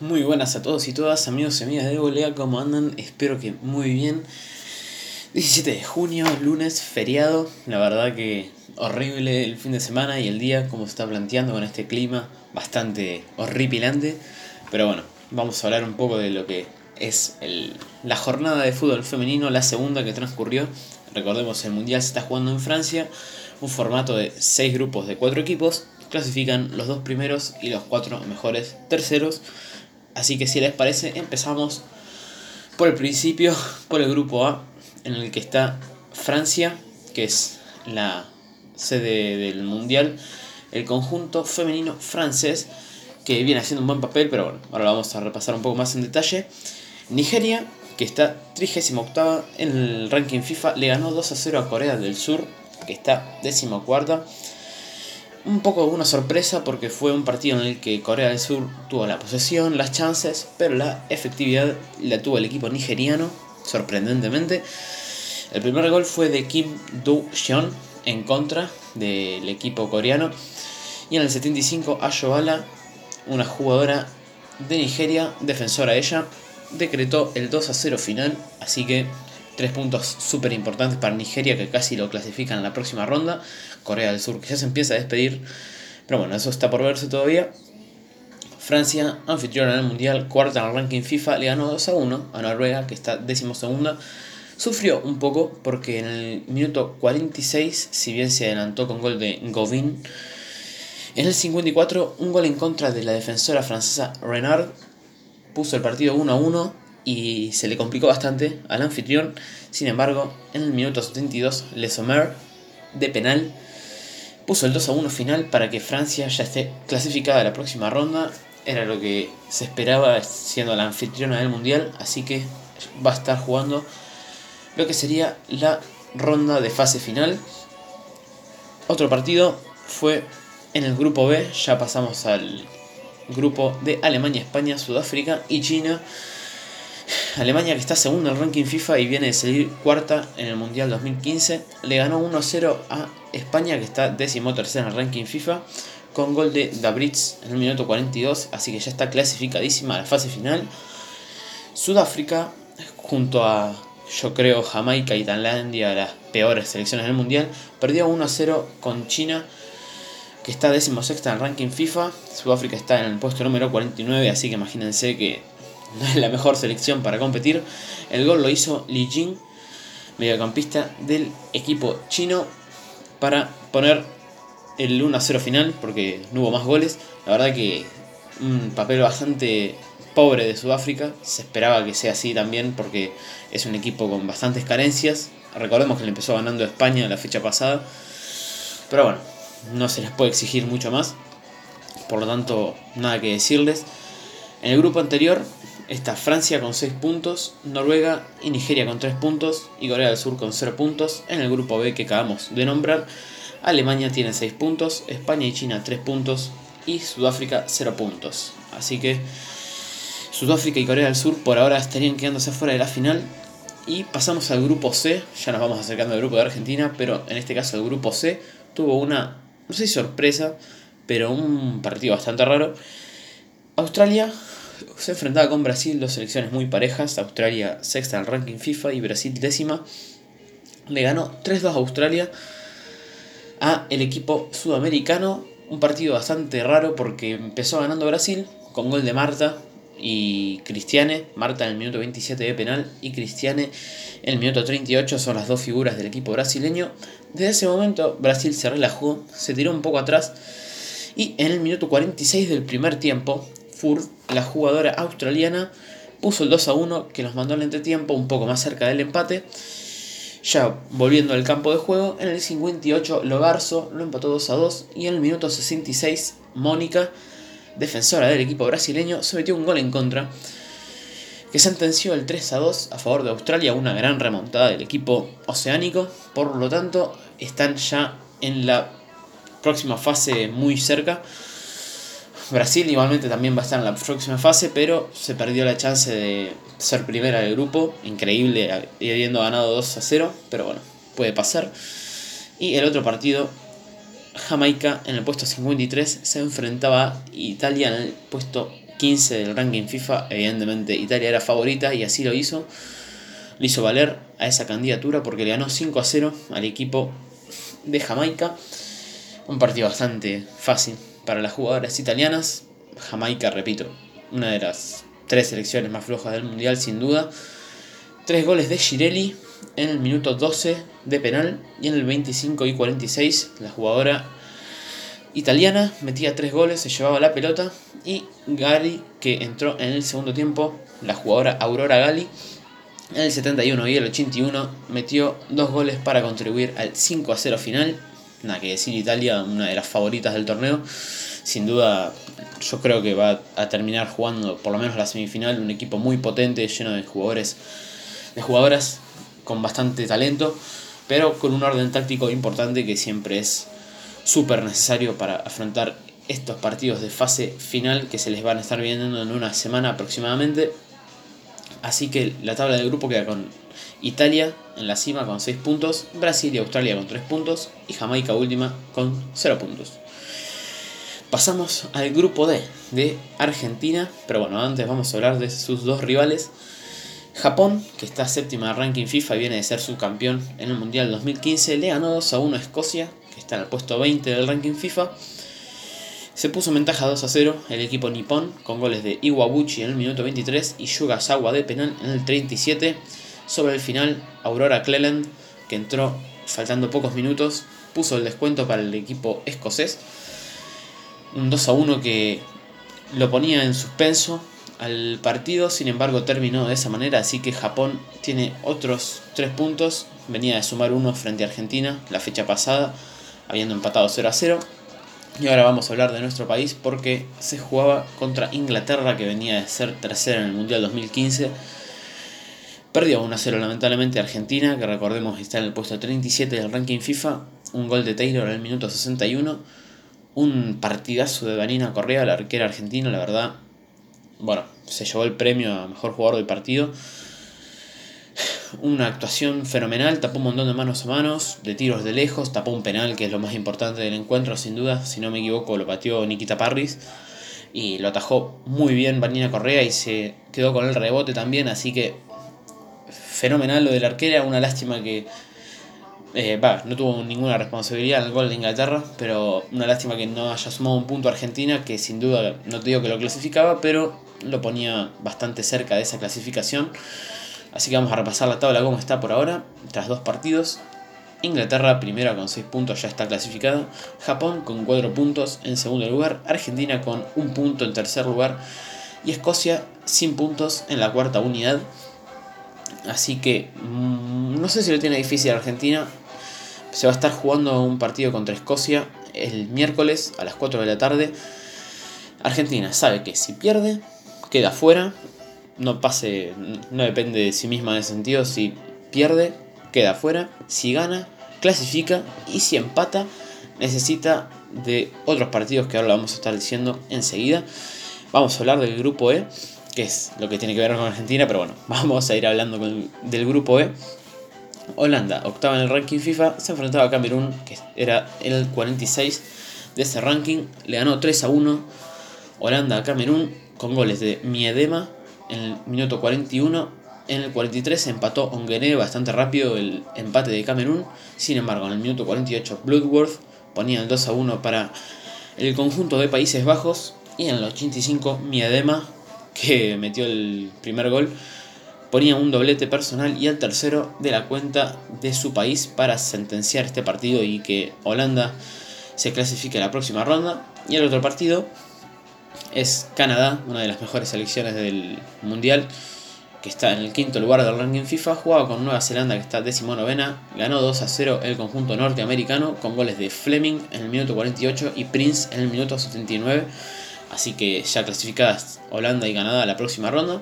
Muy buenas a todos y todas, amigos y amigas de Golea, ¿cómo andan? Espero que muy bien. 17 de junio, lunes, feriado. La verdad que horrible el fin de semana y el día, como se está planteando con este clima bastante horripilante. Pero bueno, vamos a hablar un poco de lo que es el, la jornada de fútbol femenino, la segunda que transcurrió. Recordemos, el Mundial se está jugando en Francia, un formato de 6 grupos de 4 equipos. Clasifican los dos primeros y los cuatro mejores terceros. Así que si les parece, empezamos por el principio, por el grupo A, en el que está Francia, que es la sede del Mundial, el conjunto femenino francés, que viene haciendo un buen papel, pero bueno, ahora lo vamos a repasar un poco más en detalle. Nigeria, que está 38 en el ranking FIFA, le ganó 2 a 0 a Corea del Sur, que está 14 un poco una sorpresa porque fue un partido en el que Corea del Sur tuvo la posesión, las chances, pero la efectividad la tuvo el equipo nigeriano, sorprendentemente. El primer gol fue de Kim Do-hyun en contra del equipo coreano. Y en el 75 Ayobala, una jugadora de Nigeria, defensora ella, decretó el 2 a 0 final. Así que tres puntos súper importantes para Nigeria que casi lo clasifican en la próxima ronda. Corea del Sur que ya se empieza a despedir. Pero bueno, eso está por verse todavía. Francia, anfitriona en el Mundial, cuarta en el ranking FIFA, le ganó 2 a 1 a Noruega, que está décimo segunda. Sufrió un poco porque en el minuto 46, si bien se adelantó con gol de Govin, en el 54 un gol en contra de la defensora francesa Renard puso el partido 1 a 1 y se le complicó bastante al anfitrión. Sin embargo, en el minuto 72, Le Sommer, de penal, puso el 2 a 1 final para que Francia ya esté clasificada a la próxima ronda. Era lo que se esperaba siendo la anfitriona del mundial, así que va a estar jugando lo que sería la ronda de fase final. Otro partido fue en el grupo B, ya pasamos al grupo de Alemania, España, Sudáfrica y China. Alemania, que está segunda en el ranking FIFA y viene de salir cuarta en el Mundial 2015, le ganó 1-0 a España, que está décimo tercera en el ranking FIFA, con gol de Dabritz en el minuto 42, así que ya está clasificadísima a la fase final. Sudáfrica, junto a, yo creo, Jamaica y Tailandia, las peores selecciones del Mundial, perdió 1-0 con China, que está décimo sexta en el ranking FIFA. Sudáfrica está en el puesto número 49, así que imagínense que no es la mejor selección para competir. El gol lo hizo Li Jing, mediocampista del equipo chino, para poner el 1-0 final, porque no hubo más goles. La verdad que un papel bastante pobre de Sudáfrica. Se esperaba que sea así también, porque es un equipo con bastantes carencias. Recordemos que le empezó ganando España la fecha pasada. Pero bueno, no se les puede exigir mucho más. Por lo tanto, nada que decirles. En el grupo anterior está Francia con 6 puntos, Noruega y Nigeria con 3 puntos y Corea del Sur con 0 puntos. En el grupo B que acabamos de nombrar, Alemania tiene 6 puntos, España y China 3 puntos y Sudáfrica 0 puntos. Así que Sudáfrica y Corea del Sur por ahora estarían quedándose fuera de la final. Y pasamos al grupo C, ya nos vamos acercando al grupo de Argentina, pero en este caso el grupo C tuvo una, no sé si sorpresa, pero un partido bastante raro. Australia se enfrentaba con Brasil, dos selecciones muy parejas, Australia sexta en el ranking FIFA y Brasil décima. Le ganó 3-2 a Australia a el equipo sudamericano, un partido bastante raro porque empezó ganando Brasil con gol de Marta y Cristiane, Marta en el minuto 27 de penal y Cristiane en el minuto 38 son las dos figuras del equipo brasileño. Desde ese momento Brasil se relajó, se tiró un poco atrás y en el minuto 46 del primer tiempo la jugadora australiana, puso el 2 a 1 que nos mandó al entretiempo un poco más cerca del empate. Ya volviendo al campo de juego, en el 58 Logarzo lo empató 2 a 2 y en el minuto 66 Mónica, defensora del equipo brasileño, se metió un gol en contra que sentenció el 3 a 2 a favor de Australia, una gran remontada del equipo oceánico, por lo tanto están ya en la próxima fase muy cerca Brasil igualmente también va a estar en la próxima fase, pero se perdió la chance de ser primera del grupo. Increíble, habiendo ganado 2 a 0, pero bueno, puede pasar. Y el otro partido, Jamaica en el puesto 53 se enfrentaba a Italia en el puesto 15 del ranking FIFA, evidentemente Italia era favorita y así lo hizo. Le hizo valer a esa candidatura porque le ganó 5 a 0 al equipo de Jamaica. Un partido bastante fácil para las jugadoras italianas. Jamaica, repito, una de las tres selecciones más flojas del mundial sin duda. Tres goles de Girelli en el minuto 12 de penal y en el 25 y 46 la jugadora italiana metía tres goles, se llevaba la pelota y Gali que entró en el segundo tiempo, la jugadora Aurora Gali en el 71 y el 81 metió dos goles para contribuir al 5 a 0 final. Nada que decir, Italia, una de las favoritas del torneo. Sin duda, yo creo que va a terminar jugando por lo menos la semifinal. Un equipo muy potente, lleno de jugadores, de jugadoras con bastante talento, pero con un orden táctico importante que siempre es súper necesario para afrontar estos partidos de fase final que se les van a estar viendo en una semana aproximadamente. Así que la tabla del grupo queda con Italia en la cima con 6 puntos, Brasil y Australia con 3 puntos y Jamaica última con 0 puntos. Pasamos al grupo D de Argentina, pero bueno, antes vamos a hablar de sus dos rivales. Japón, que está séptima de ranking FIFA y viene de ser subcampeón en el Mundial 2015, le ganó 2 a 1 a Escocia, que está en el puesto 20 del ranking FIFA. Se puso en ventaja 2 a 0 el equipo nipón con goles de Iwabuchi en el minuto 23 y Yuga Sawa de penal en el 37. Sobre el final, Aurora Cleland, que entró faltando pocos minutos, puso el descuento para el equipo escocés. Un 2 a 1 que lo ponía en suspenso al partido, sin embargo terminó de esa manera, así que Japón tiene otros 3 puntos, venía de sumar uno frente a Argentina la fecha pasada, habiendo empatado 0 a 0. Y ahora vamos a hablar de nuestro país porque se jugaba contra Inglaterra que venía de ser tercera en el Mundial 2015. Perdió 1 0 lamentablemente Argentina, que recordemos está en el puesto 37 del ranking FIFA. Un gol de Taylor en el minuto 61. Un partidazo de Vanina Correa, la arquera argentina, la verdad. Bueno, se llevó el premio a mejor jugador del partido una actuación fenomenal, tapó un montón de manos a manos, de tiros de lejos, tapó un penal que es lo más importante del encuentro sin duda, si no me equivoco lo pateó Nikita Parris y lo atajó muy bien Vanina Correa y se quedó con el rebote también, así que fenomenal lo del arquera, una lástima que eh, no tuvo ninguna responsabilidad en el gol de Inglaterra, pero una lástima que no haya sumado un punto a Argentina, que sin duda no te digo que lo clasificaba, pero lo ponía bastante cerca de esa clasificación. Así que vamos a repasar la tabla como está por ahora, tras dos partidos. Inglaterra primera con 6 puntos ya está clasificada. Japón con 4 puntos en segundo lugar. Argentina con 1 punto en tercer lugar. Y Escocia sin puntos en la cuarta unidad. Así que mmm, no sé si lo tiene difícil Argentina. Se va a estar jugando un partido contra Escocia el miércoles a las 4 de la tarde. Argentina sabe que si pierde, queda fuera no pase, no depende de sí misma en ese sentido. Si pierde, queda fuera. Si gana, clasifica. Y si empata, necesita de otros partidos que ahora lo vamos a estar diciendo enseguida. Vamos a hablar del grupo E, que es lo que tiene que ver con Argentina, pero bueno, vamos a ir hablando del grupo E. Holanda, octava en el ranking FIFA, se enfrentaba a Camerún, que era el 46 de ese ranking. Le ganó 3 a 1 Holanda a Camerún con goles de Miedema en el minuto 41. En el 43 se empató Onguené bastante rápido el empate de Camerún. Sin embargo, en el minuto 48 Bloodworth ponía el 2 a 1 para el conjunto de Países Bajos. Y en el 85 Miedema, que metió el primer gol, ponía un doblete personal y el tercero de la cuenta de su país para sentenciar este partido y que Holanda se clasifique a la próxima ronda. Y el otro partido es Canadá, una de las mejores selecciones del mundial, que está en el quinto lugar del ranking FIFA, jugaba con Nueva Zelanda que está novena, ganó 2 a 0 el conjunto norteamericano con goles de Fleming en el minuto 48 y Prince en el minuto 79, así que ya clasificadas Holanda y Canadá a la próxima ronda.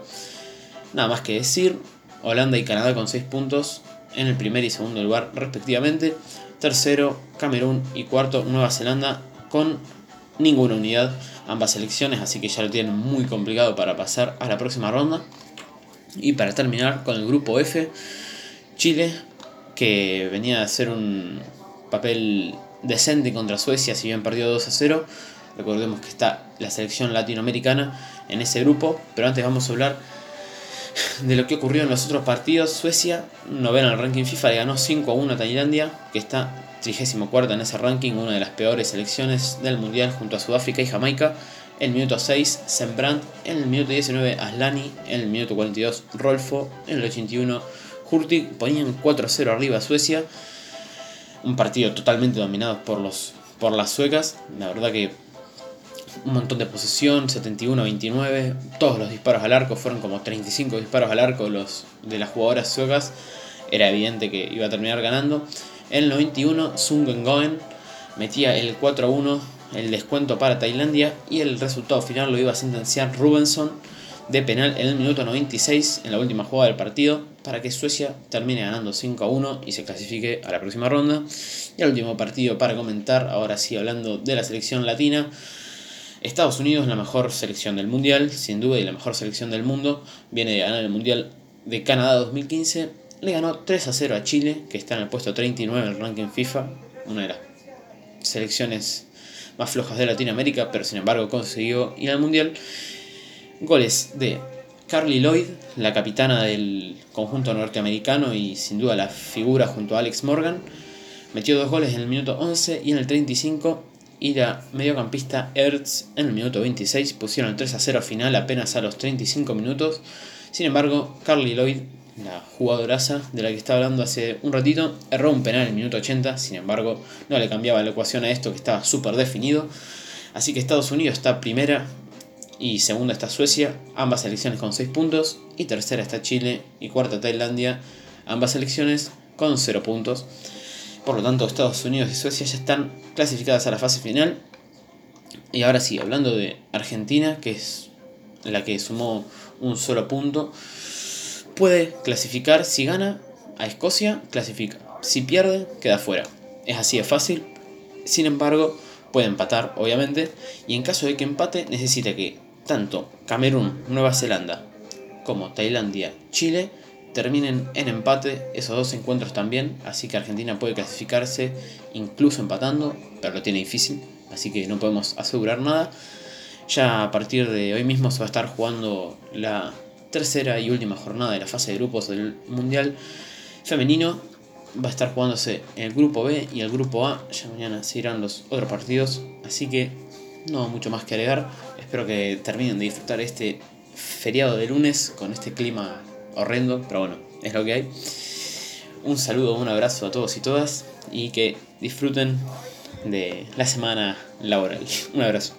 Nada más que decir, Holanda y Canadá con 6 puntos en el primer y segundo lugar respectivamente, tercero Camerún. Y cuarto Nueva Zelanda con ninguna unidad ambas selecciones, así que ya lo tienen muy complicado para pasar a la próxima ronda. Y para terminar con el grupo F, Chile, que venía a hacer un papel decente contra Suecia, si bien perdió 2 a 0, Recordemos que está la selección latinoamericana en ese grupo, pero antes vamos a hablar de lo que ocurrió en los otros partidos. Suecia, novena en el ranking FIFA, le ganó 5 a 1 a Tailandia, que está 34 en ese ranking, una de las peores selecciones del mundial junto a Sudáfrica y Jamaica. El minuto 6, Sembrant. En el minuto 19, Aslani. En el minuto 42, Rolfo. En el 81, Hurtig. Ponían 4-0 arriba a Suecia. Un partido totalmente dominado por, los, por las suecas. La verdad que un montón de posesión, 71-29. Todos los disparos al arco fueron como 35 disparos al arco los, de las jugadoras suecas. Era evidente que iba a terminar ganando. En el 91, Sungen Goen metía el 4-1, el descuento para Tailandia. Y el resultado final lo iba a sentenciar Rubenson de penal en el minuto 96, en la última jugada del partido, para que Suecia termine ganando 5 1 y se clasifique a la próxima ronda. Y el último partido para comentar, ahora sí hablando de la selección latina. Estados Unidos, la mejor selección del mundial, sin duda, y la mejor selección del mundo, viene de ganar el mundial de Canadá 2015. Le ganó 3 a 0 a Chile, que está en el puesto 39 en el ranking FIFA, una de las selecciones más flojas de Latinoamérica, pero sin embargo consiguió ir al mundial. Goles de Carly Lloyd, la capitana del conjunto norteamericano y sin duda la figura junto a Alex Morgan. Metió dos goles en el minuto 11 y en el 35 y la mediocampista Ertz en el minuto 26 pusieron el 3 a 0 final apenas a los 35 minutos. Sin embargo, Carly Lloyd, la jugadoraza de la que estaba hablando hace un ratito, erró un penal en el minuto 80. Sin embargo, no le cambiaba la ecuación a esto que estaba súper definido. Así que Estados Unidos está primera y segunda está Suecia, ambas selecciones con 6 puntos. Y tercera está Chile y cuarta Tailandia, ambas selecciones con 0 puntos. Por lo tanto, Estados Unidos y Suecia ya están clasificadas a la fase final. Y ahora sí, hablando de Argentina, que es la que sumó un solo punto, puede clasificar si gana a Escocia, clasifica. Si pierde, queda fuera. Es así de fácil. Sin embargo, puede empatar, obviamente. Y en caso de que empate, necesita que tanto Camerún, Nueva Zelanda, como Tailandia, Chile terminen en empate esos dos encuentros también, así que Argentina puede clasificarse incluso empatando, pero lo tiene difícil, así que no podemos asegurar nada. Ya a partir de hoy mismo se va a estar jugando la tercera y última jornada de la fase de grupos del Mundial Femenino. Va a estar jugándose el grupo B y el grupo A. Ya mañana se los otros partidos. Así que no mucho más que agregar. Espero que terminen de disfrutar este feriado de lunes con este clima horrendo, pero bueno, es lo que hay. Un saludo, un abrazo a todos y todas y que disfruten de la semana laboral. Un abrazo.